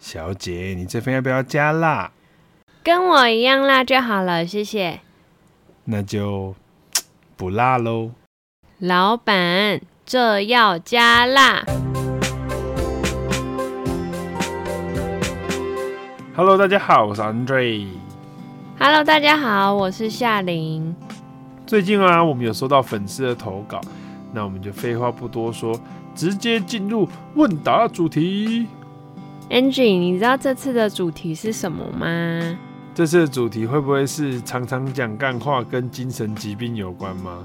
小姐，你这份要不要加辣？跟我一样辣就好了，谢谢。那就 不辣喽。老板，这要加辣。Hello，大家好，我是 Andre。Hello，大家好，我是夏琳。最近啊，我们有收到粉丝的投稿，那我们就废话不多说，直接进入问答主题。Angie，你知道这次的主题是什么吗？这次的主题会不会是常常讲干话跟精神疾病有关吗？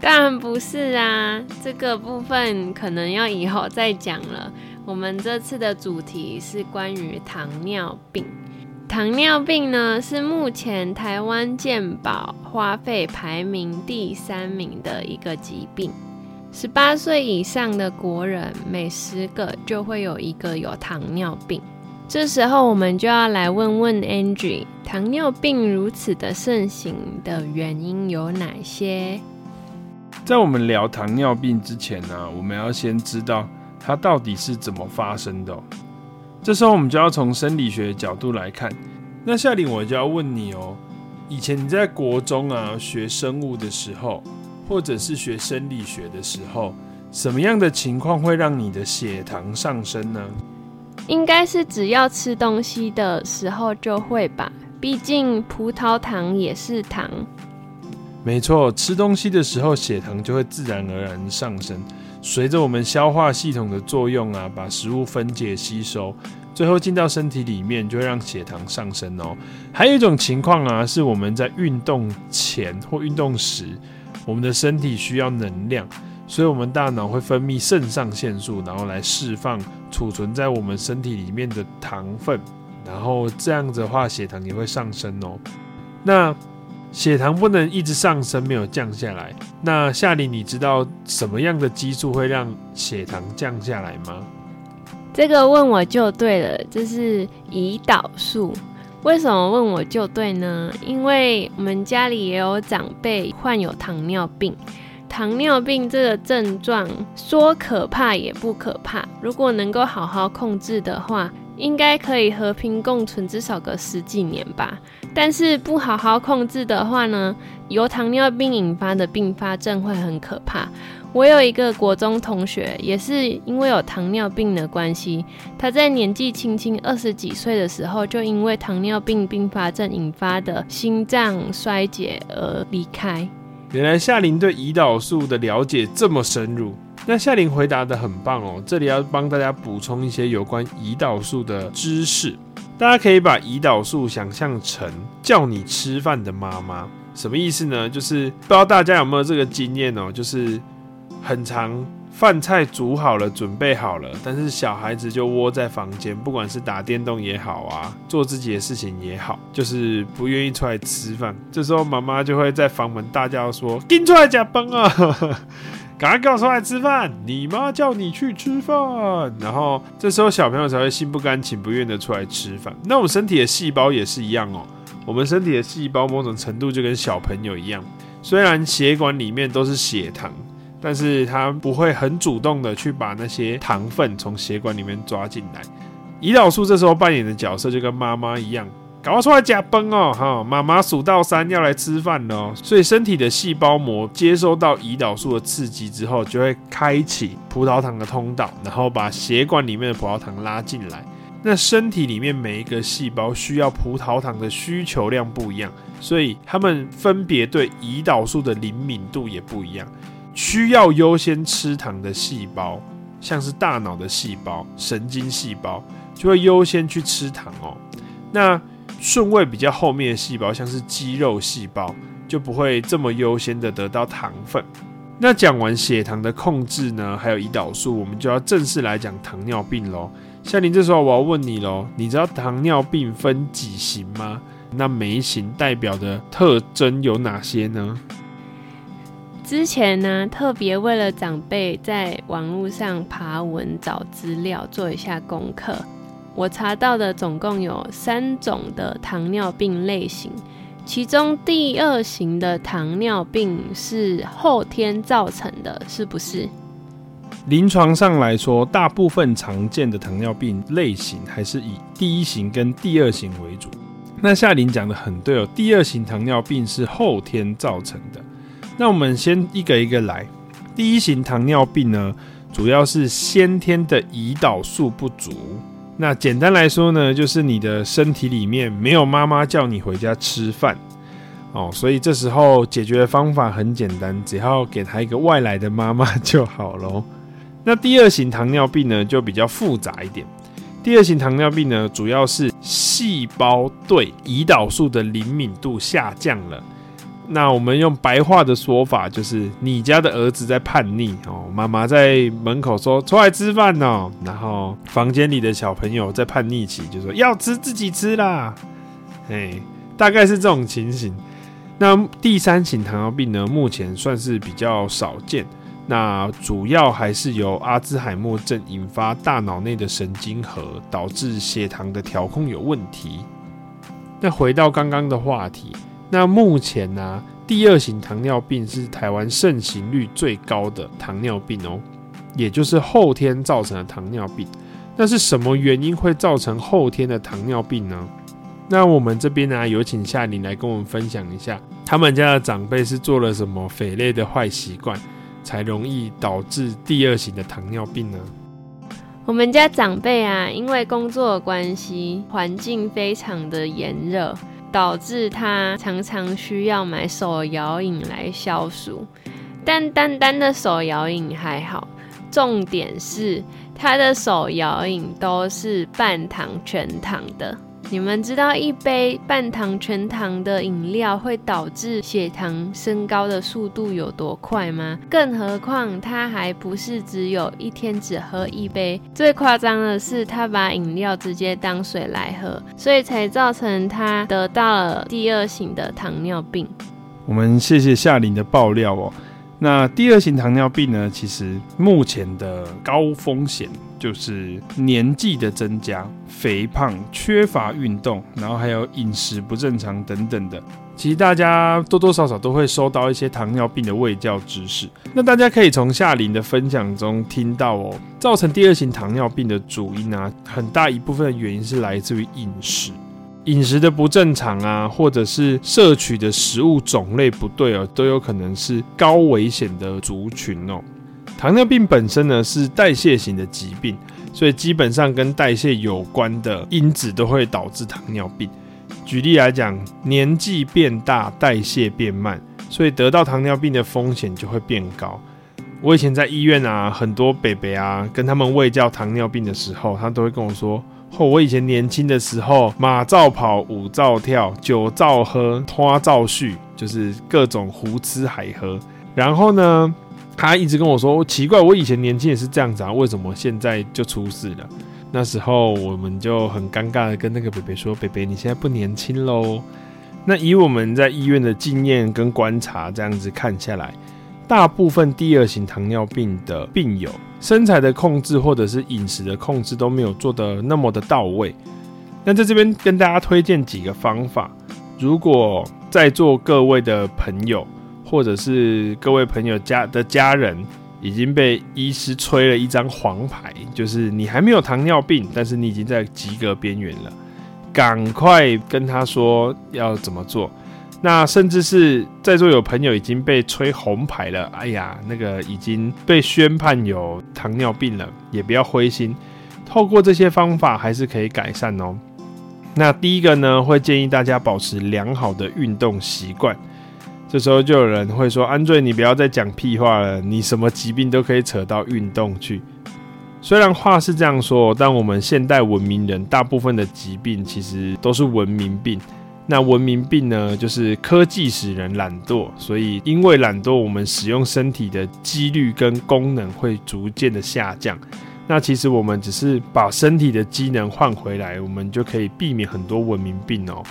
当然不是啊，这个部分可能要以后再讲了。我们这次的主题是关于糖尿病。糖尿病呢，是目前台湾健保花费排名第三名的一个疾病。十八岁以上的国人，每十个就会有一个有糖尿病。这时候，我们就要来问问 Angie，糖尿病如此的盛行的原因有哪些？在我们聊糖尿病之前呢，我们要先知道它到底是怎么发生的。这时候，我们就要从生理学的角度来看。那夏琳，我就要问你哦，以前你在国中啊学生物的时候，或者是学生理学的时候，什么样的情况会让你的血糖上升呢？应该是只要吃东西的时候就会吧，毕竟葡萄糖也是糖。没错，吃东西的时候血糖就会自然而然上升，随着我们消化系统的作用啊，把食物分解吸收，最后进到身体里面，就会让血糖上升哦。还有一种情况啊，是我们在运动前或运动时。我们的身体需要能量，所以我们大脑会分泌肾上腺素，然后来释放储存在我们身体里面的糖分，然后这样子的话，血糖也会上升哦。那血糖不能一直上升，没有降下来。那夏琳，你知道什么样的激素会让血糖降下来吗？这个问我就对了，这是胰岛素。为什么问我就对呢？因为我们家里也有长辈患有糖尿病。糖尿病这个症状说可怕也不可怕，如果能够好好控制的话，应该可以和平共存至少个十几年吧。但是不好好控制的话呢，由糖尿病引发的并发症会很可怕。我有一个国中同学，也是因为有糖尿病的关系，他在年纪轻轻二十几岁的时候，就因为糖尿病并发症引发的心脏衰竭而离开。原来夏琳对胰岛素的了解这么深入，那夏琳回答得很棒哦。这里要帮大家补充一些有关胰岛素的知识，大家可以把胰岛素想象成叫你吃饭的妈妈，什么意思呢？就是不知道大家有没有这个经验哦，就是。很长饭菜煮好了，准备好了，但是小孩子就窝在房间，不管是打电动也好啊，做自己的事情也好，就是不愿意出来吃饭。这时候妈妈就会在房门大叫说：“紧出来吃饭啊！赶快给我出来吃饭！你妈叫你去吃饭。”然后这时候小朋友才会心不甘情不愿的出来吃饭。那我们身体的细胞也是一样哦，我们身体的细胞某种程度就跟小朋友一样，虽然血管里面都是血糖。但是它不会很主动的去把那些糖分从血管里面抓进来。胰岛素这时候扮演的角色就跟妈妈一样，赶快出来夹崩哦，哈，妈妈数到三要来吃饭了。所以身体的细胞膜接收到胰岛素的刺激之后，就会开启葡萄糖的通道，然后把血管里面的葡萄糖拉进来。那身体里面每一个细胞需要葡萄糖的需求量不一样，所以它们分别对胰岛素的灵敏度也不一样。需要优先吃糖的细胞，像是大脑的细胞、神经细胞，就会优先去吃糖哦。那顺位比较后面的细胞，像是肌肉细胞，就不会这么优先的得到糖分。那讲完血糖的控制呢，还有胰岛素，我们就要正式来讲糖尿病喽。夏琳，这时候我要问你喽，你知道糖尿病分几型吗？那每一型代表的特征有哪些呢？之前呢，特别为了长辈在网络上爬文找资料，做一下功课。我查到的总共有三种的糖尿病类型，其中第二型的糖尿病是后天造成的，是不是？临床上来说，大部分常见的糖尿病类型还是以第一型跟第二型为主。那夏琳讲的很对哦，第二型糖尿病是后天造成的。那我们先一个一个来。第一型糖尿病呢，主要是先天的胰岛素不足。那简单来说呢，就是你的身体里面没有妈妈叫你回家吃饭哦，所以这时候解决的方法很简单，只要给他一个外来的妈妈就好喽。那第二型糖尿病呢，就比较复杂一点。第二型糖尿病呢，主要是细胞对胰岛素的灵敏度下降了。那我们用白话的说法，就是你家的儿子在叛逆哦，妈妈在门口说出来吃饭哦，然后房间里的小朋友在叛逆期，就说要吃自己吃啦。哎，大概是这种情形。那第三型糖尿病呢，目前算是比较少见。那主要还是由阿兹海默症引发大脑内的神经核，导致血糖的调控有问题。那回到刚刚的话题，那目前呢、第二型糖尿病是台湾盛行率最高的糖尿病哦，也就是后天造成的糖尿病。那是什么原因会造成后天的糖尿病呢？那我们这边呢、有请夏琳来跟我们分享一下，他们家的长辈是做了什么匪类的坏习惯。才容易导致第二型的糖尿病呢？我们家长辈啊，因为工作关系，环境非常的炎热，导致他常常需要买手摇饮来消暑。但单单的手摇饮还好，重点是他的手摇饮都是半糖全糖的。你们知道一杯半糖全糖的饮料会导致血糖升高的速度有多快吗？更何况他还不是只有一天只喝一杯，最夸张的是他把饮料直接当水来喝，所以才造成他得到了第二型的糖尿病。我们谢谢夏琳的爆料哦。那第二型糖尿病呢？其实目前的高风险就是年纪的增加、肥胖、缺乏运动，然后还有饮食不正常等等的。其实大家多多少少都会收到一些糖尿病的卫教知识。那大家可以从夏琳的分享中听到哦，造成第二型糖尿病的主因啊，很大一部分的原因是来自于饮食。饮食的不正常啊，或者是摄取的食物种类不对哦，都有可能是高危险的族群哦。糖尿病本身呢是代谢型的疾病，所以基本上跟代谢有关的因子都会导致糖尿病。举例来讲，年纪变大，代谢变慢，所以得到糖尿病的风险就会变高。我以前在医院啊，很多伯伯啊，跟他们喂教糖尿病的时候，他都会跟我说。我以前年轻的时候，马照跑，舞照跳，酒照喝，花照续，就是各种胡吃海喝。然后呢，他一直跟我说：“奇怪，我以前年轻也是这样子啊，为什么现在就出事了？”那时候我们就很尴尬的跟那个北北说：“北北，你现在不年轻喽。”那以我们在医院的经验跟观察，这样子看下来。大部分第二型糖尿病的病友，身材的控制或者是饮食的控制都没有做得那么的到位。那在这边跟大家推荐几个方法，如果在座各位的朋友，或者是各位朋友家的家人已经被医师吹了一张黄牌，就是你还没有糖尿病，但是你已经在及格边缘了，赶快跟他说要怎么做。那甚至是在座有朋友已经被吹红牌了，哎呀，那个已经被宣判有糖尿病了，也不要灰心，透过这些方法还是可以改善哦。那第一个呢，会建议大家保持良好的运动习惯。这时候就有人会说：“安瑞，你不要再讲屁话了，你什么疾病都可以扯到运动去。”虽然话是这样说，但我们现代文明人大部分的疾病其实都是文明病。那文明病呢，就是科技使人懒惰，所以因为懒惰，我们使用身体的几率跟功能会逐渐的下降。那其实我们只是把身体的机能换回来，我们就可以避免很多文明病哦。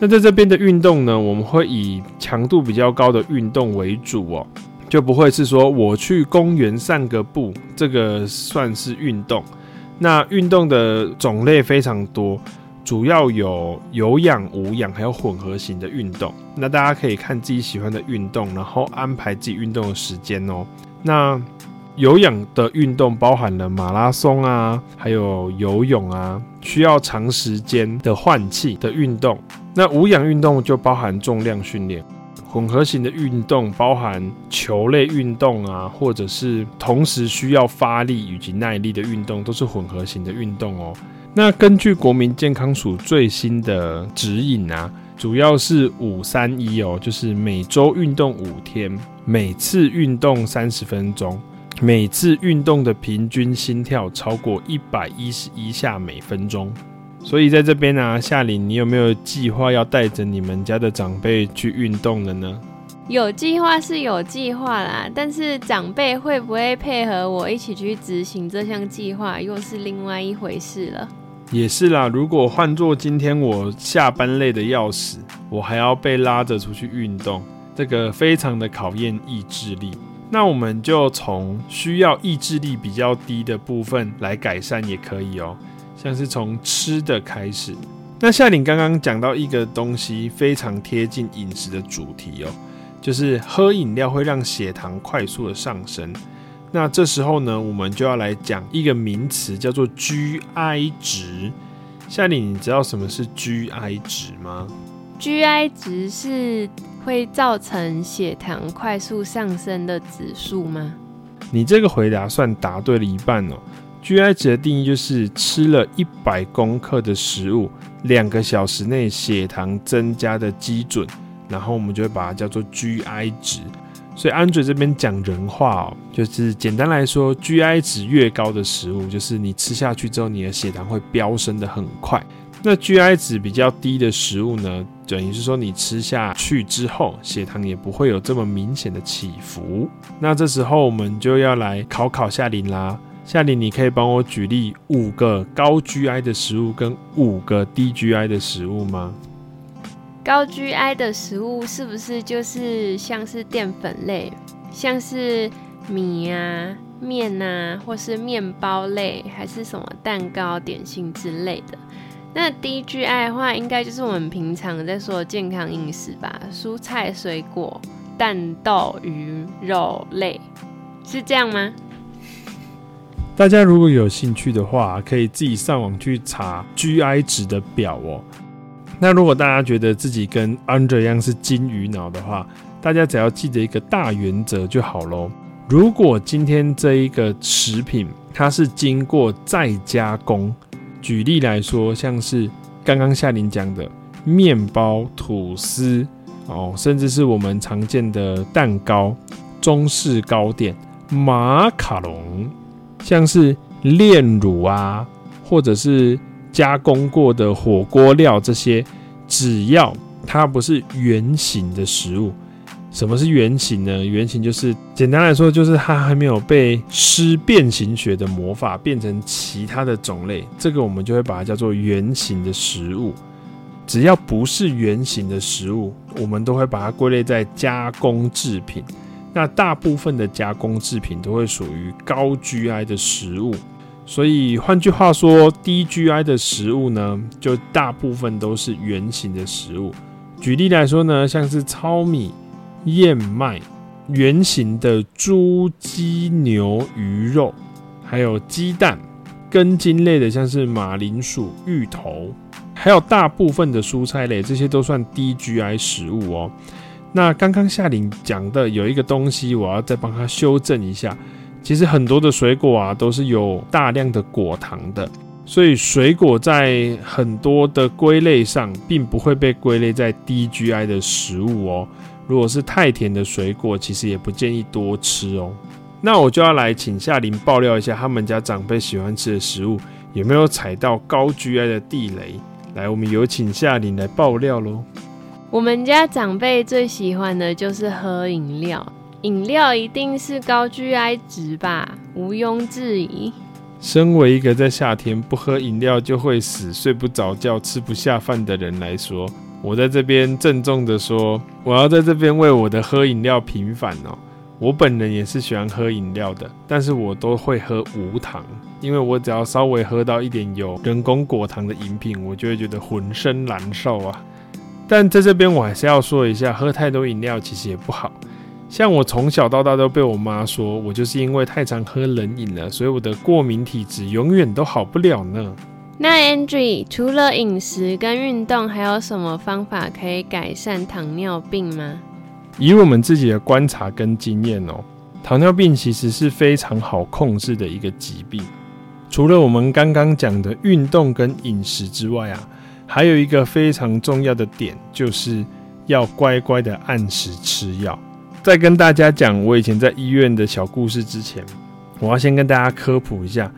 那在这边的运动呢，我们会以强度比较高的运动为主哦，就不会是说我去公园散个步，这个算是运动。那运动的种类非常多。主要有有氧、无氧，还有混合型的运动。那大家可以看自己喜欢的运动，然后安排自己运动的时间哦。那有氧的运动包含了马拉松啊，还有游泳啊，需要长时间的换气的运动。那无氧运动就包含重量训练。混合型的运动包含球类运动啊，或者是同时需要发力以及耐力的运动，都是混合型的运动哦。那根据国民健康署最新的指引啊，主要是五三一哦，就是每周运动五天，每次运动三十分钟，每次运动的平均心跳超过一百一十一下每分钟。所以在这边呢、啊，夏琳，你有没有计划要带着你们家的长辈去运动的呢？有计划是有计划啦，但是长辈会不会配合我一起去执行这项计划，又是另外一回事了。也是啦，如果换作今天我下班累得要死，我还要被拉着出去运动，这个非常的考验意志力。那我们就从需要意志力比较低的部分来改善，也可以哦。像是从吃的开始，那夏玲刚刚讲到一个东西非常贴近饮食的主题哦，就是喝饮料会让血糖快速的上升。那这时候呢，我们就要来讲一个名词，叫做 GI 值。夏琳，你知道什么是 GI 值吗？GI 值是会造成血糖快速上升的指数吗？你这个回答算答对了一半哦。GI 值的定义就是吃了一百公克的食物，两个小时内血糖增加的基准，然后我们就会把它叫做 GI 值。所以 Andre 这边讲人话哦，就是简单来说，GI 值越高的食物，就是你吃下去之后，你的血糖会飙升得很快。那 GI 值比较低的食物呢，等于是说你吃下去之后，血糖也不会有这么明显的起伏。那这时候我们就要来考考夏琳啦。夏琳，你可以帮我举例五个高 GI 的食物跟五个低 GI 的食物吗？高 GI 的食物是不是就是像是淀粉类，像是米啊、面啊，或是面包类，还是什么蛋糕、点心之类的？那低 GI 的话，应该就是我们平常在说的健康饮食吧，蔬菜、水果、蛋、豆、鱼、肉类，是这样吗？大家如果有兴趣的话，可以自己上网去查 GI 值的表哦。那如果大家觉得自己跟 Andre 一样是金鱼脑的话，大家只要记得一个大原则就好喽。如果今天这一个食品它是经过再加工，举例来说，像是刚刚夏琳讲的面包、吐司哦，甚至是我们常见的蛋糕、中式糕点、马卡龙。像是炼乳啊，或者是加工过的火锅料这些，只要它不是原形的食物，什么是原形呢？原形就是简单来说，就是它还没有被施变形学的魔法变成其他的种类，这个我们就会把它叫做原形的食物。只要不是原形的食物，我们都会把它归类在加工制品。那大部分的加工制品都会属于高 GI 的食物，所以换句话说，低 GI 的食物呢，就大部分都是圆形的食物。举例来说呢，像是糙米、燕麦、圆形的猪、鸡、牛、鱼肉，还有鸡蛋、根茎类的，像是马铃薯、芋头，还有大部分的蔬菜类，这些都算低 GI 食物哦。那刚刚夏玲讲的有一个东西，我要再帮他修正一下。其实很多的水果啊，都是有大量的果糖的，所以水果在很多的归类上，并不会被归类在低 GI 的食物哦。如果是太甜的水果，其实也不建议多吃哦。那我就要来请夏琳爆料一下，他们家长辈喜欢吃的食物有没有踩到高 GI 的地雷？来，我们有请夏琳来爆料喽。我们家长辈最喜欢的就是喝饮料，饮料一定是高 GI 值吧，毋庸置疑。身为一个在夏天不喝饮料就会死、睡不着觉、吃不下饭的人来说，我在这边郑重的说，我要在这边为我的喝饮料平反哦。我本人也是喜欢喝饮料的，但是我都会喝无糖，因为我只要稍微喝到一点有人工果糖的饮品，我就会觉得浑身难受啊。但在这边我还是要说一下，喝太多饮料其实也不好，像我从小到大都被我妈说，我就是因为太常喝冷饮了，所以我的过敏体质永远都好不了呢。那 Andrew 除了饮食跟运动，还有什么方法可以改善糖尿病吗？以我们自己的观察跟经验哦，糖尿病其实是非常好控制的一个疾病。除了我们刚刚讲的运动跟饮食之外啊，还有一个非常重要的点，就是要乖乖的按时吃药。在跟大家讲我以前在医院的小故事之前，我要先跟大家科普一下。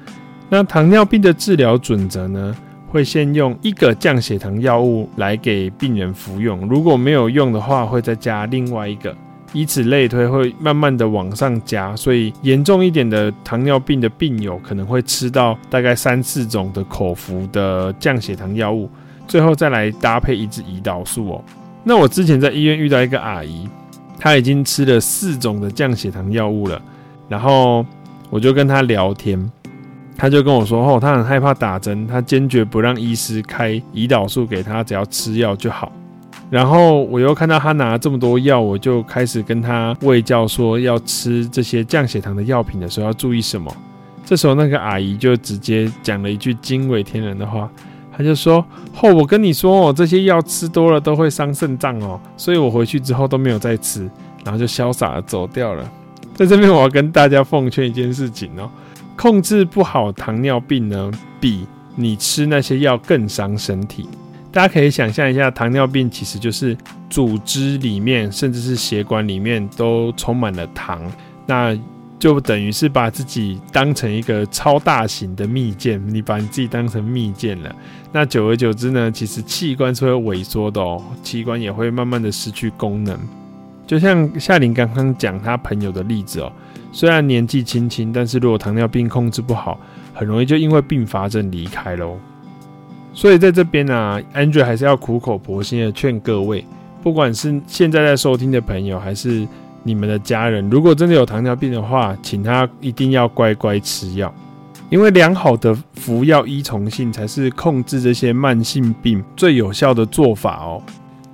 那糖尿病的治疗准则呢，会先用一个降血糖药物来给病人服用，如果没有用的话，会再加另外一个，以此类推，会慢慢的往上加。所以严重一点的糖尿病的病友可能会吃到大概三四种的口服的降血糖药物，最后再来搭配一支胰岛素哦。那我之前在医院遇到一个阿姨。他已经吃了四种的降血糖药物了，然后我就跟他聊天，他就跟我说：“哦，他很害怕打针，他坚决不让医师开胰岛素给他，只要吃药就好。”然后我又看到他拿了这么多药，我就开始跟他喂教说要吃这些降血糖的药品的时候要注意什么。这时候那个阿姨就直接讲了一句惊为天人的话。他就说：“哦，我跟你说哦，这些药吃多了都会伤肾脏哦，所以我回去之后都没有再吃，然后就潇洒的走掉了。在这边，我要跟大家奉劝一件事情哦，控制不好糖尿病呢，比你吃那些药更伤身体。大家可以想象一下，糖尿病其实就是组织里面，甚至是血管里面都充满了糖。那就等于是把自己当成一个超大型的蜜饯，你把你自己当成蜜饯了。那久而久之呢，其实器官是会萎缩的哦，器官也会慢慢的失去功能。就像夏琳刚刚讲他朋友的例子哦，虽然年纪轻轻，但是如果糖尿病控制不好，很容易就因为并发症离开喽。所以在这边呢，啊，Andrew 还是要苦口婆心的劝各位，不管是现在在收听的朋友，还是你们的家人，如果真的有糖尿病的话，请他一定要乖乖吃药，因为良好的服药依从性才是控制这些慢性病最有效的做法哦。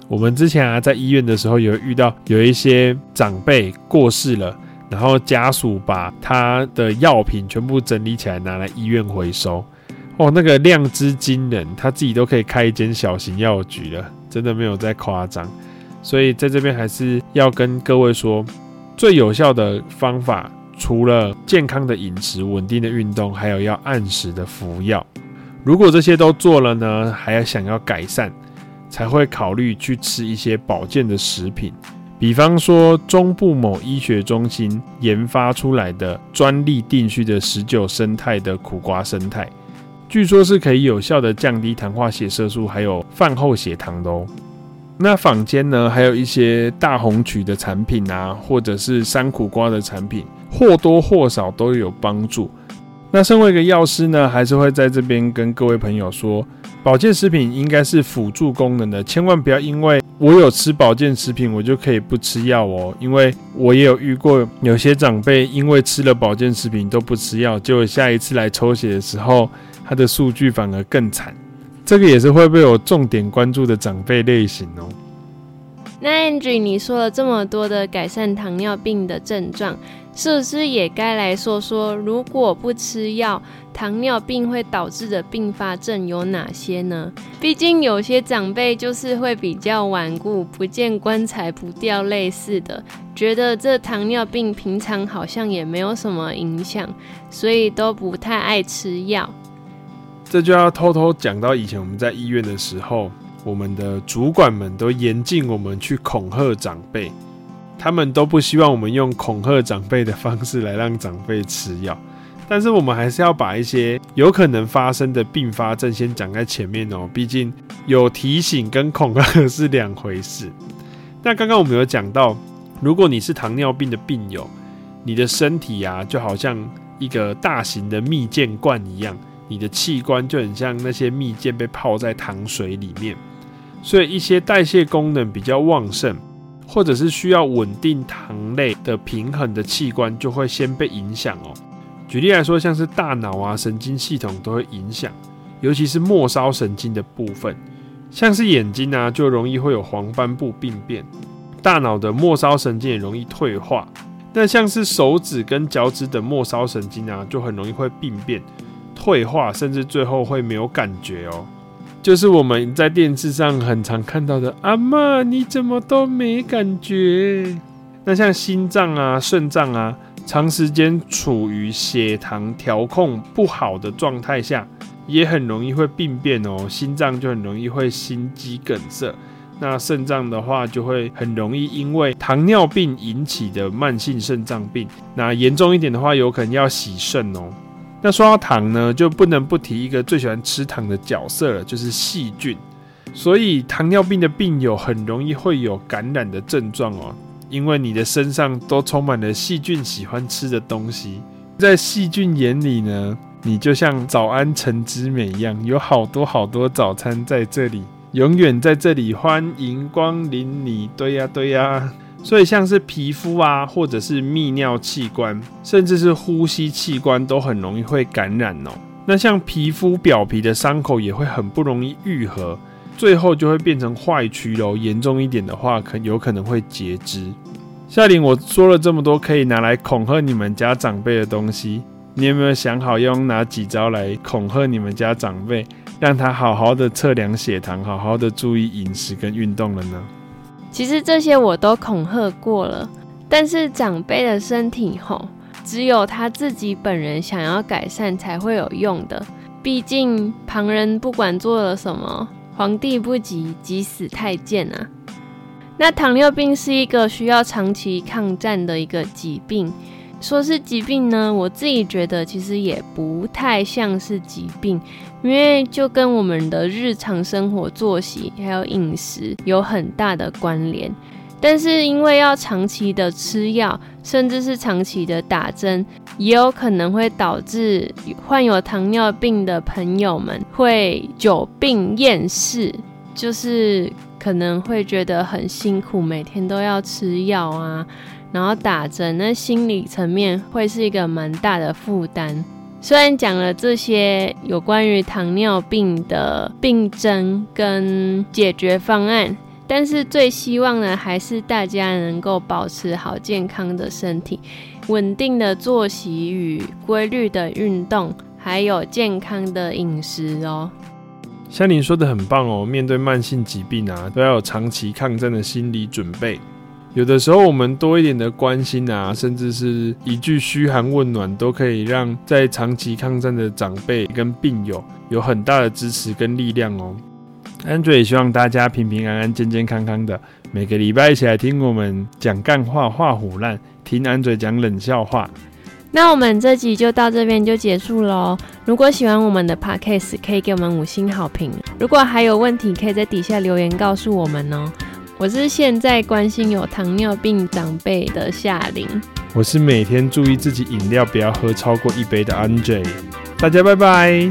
我们之前啊在医院的时候有遇到有一些长辈过世了，然后家属把他的药品全部整理起来拿来医院回收，哦，那个量之惊人，他自己都可以开一间小型药局了，真的没有在夸张。所以在这边还是要跟各位说，最有效的方法，除了健康的饮食、稳定的运动，还有要按时的服药。如果这些都做了呢，还要想要改善，才会考虑去吃一些保健的食品，比方说中部某医学中心研发出来的专利定序的十九生态的苦瓜生态，据说是可以有效的降低糖化血色素还有饭后血糖的哦。那坊间呢，还有一些大红曲的产品啊，或者是山苦瓜的产品，或多或少都有帮助。那身为一个药师呢，还是会在这边跟各位朋友说，保健食品应该是辅助功能的，千万不要因为我有吃保健食品，我就可以不吃药哦。因为我也有遇过有些长辈因为吃了保健食品都不吃药，结果下一次来抽血的时候，他的数据反而更惨。这个也是会被我重点关注的长辈类型哦。那 Angie，你说了这么多的改善糖尿病的症状，是不是也该来说说，如果不吃药，糖尿病会导致的并发症有哪些呢？毕竟有些长辈就是会比较顽固，不见棺材不掉泪似的，觉得这糖尿病平常好像也没有什么影响，所以都不太爱吃药。这就要偷偷讲到以前我们在医院的时候，我们的主管们都严禁我们去恐吓长辈，他们都不希望我们用恐吓长辈的方式来让长辈吃药，但是我们还是要把一些有可能发生的并发症先讲在前面哦，毕竟有提醒跟恐吓是两回事。那刚刚我们有讲到，如果你是糖尿病的病友，你的身体啊就好像一个大型的蜜饯罐一样。你的器官就很像那些蜜饯被泡在糖水里面，所以一些代谢功能比较旺盛，或者是需要稳定糖类的平衡的器官，就会先被影响哦。举例来说，像是大脑啊、神经系统都会影响，尤其是末梢神经的部分，像是眼睛啊，就容易会有黄斑部病变。大脑的末梢神经也容易退化。那像是手指跟脚趾等末梢神经啊，就很容易会病变、退化，甚至最后会没有感觉哦。就是我们在电视上很常看到的，阿妈你怎么都没感觉？那像心脏啊、肾脏啊，长时间处于血糖调控不好的状态下，也很容易会病变哦。心脏就很容易会心肌梗塞。那肾脏的话，就会很容易因为糖尿病引起的慢性肾脏病。那严重一点的话，有可能要洗肾哦。那说到糖呢，就不能不提一个最喜欢吃糖的角色了，就是细菌。所以糖尿病的病友很容易会有感染的症状哦，因为你的身上都充满了细菌喜欢吃的东西。在细菌眼里呢，你就像早安晨之美一样，有好多好多早餐在这里。永远在这里欢迎光临你，对呀对呀。所以像是皮肤啊，或者是泌尿器官，甚至是呼吸器官，都很容易会感染哦。那像皮肤表皮的伤口也会很不容易愈合，最后就会变成坏疽喽。严重一点的话，可有可能会截肢。夏琳，我说了这么多可以拿来恐吓你们家长辈的东西，你有没有想好要用哪几招来恐吓你们家长辈？让他好好的测量血糖，好好的注意饮食跟运动了呢。其实这些我都恐吓过了，但是长辈的身体吼，只有他自己本人想要改善才会有用的。毕竟旁人不管做了什么，皇帝不急急死太监啊。那糖尿病是一个需要长期抗战的一个疾病。说是疾病呢，我自己觉得其实也不太像是疾病，因为就跟我们的日常生活作息还有饮食有很大的关联。但是因为要长期的吃药，甚至是长期的打针，也有可能会导致患有糖尿病的朋友们会久病厌世，就是可能会觉得很辛苦，每天都要吃药啊。然后打针，那心理层面会是一个蛮大的负担。虽然讲了这些有关于糖尿病的病症跟解决方案，但是最希望的还是大家能够保持好健康的身体，稳定的作息与规律的运动，还有健康的饮食哦。像你说的很棒哦，面对慢性疾病啊，都要有长期抗争的心理准备。有的时候，我们多一点的关心啊，甚至是一句嘘寒问暖，都可以让在长期抗战的长辈跟病友有很大的支持跟力量哦。安仔也希望大家平平安安、健健康康的，每个礼拜一起来听我们讲干话、话虎烂，听 Andre 讲冷笑话。那我们这集就到这边就结束喽。如果喜欢我们的 Podcast，可以给我们五星好评。如果还有问题，可以在底下留言告诉我们哦。我是现在关心有糖尿病长辈的夏琳，我是每天注意自己饮料不要喝超过一杯的 Andre，大家拜拜。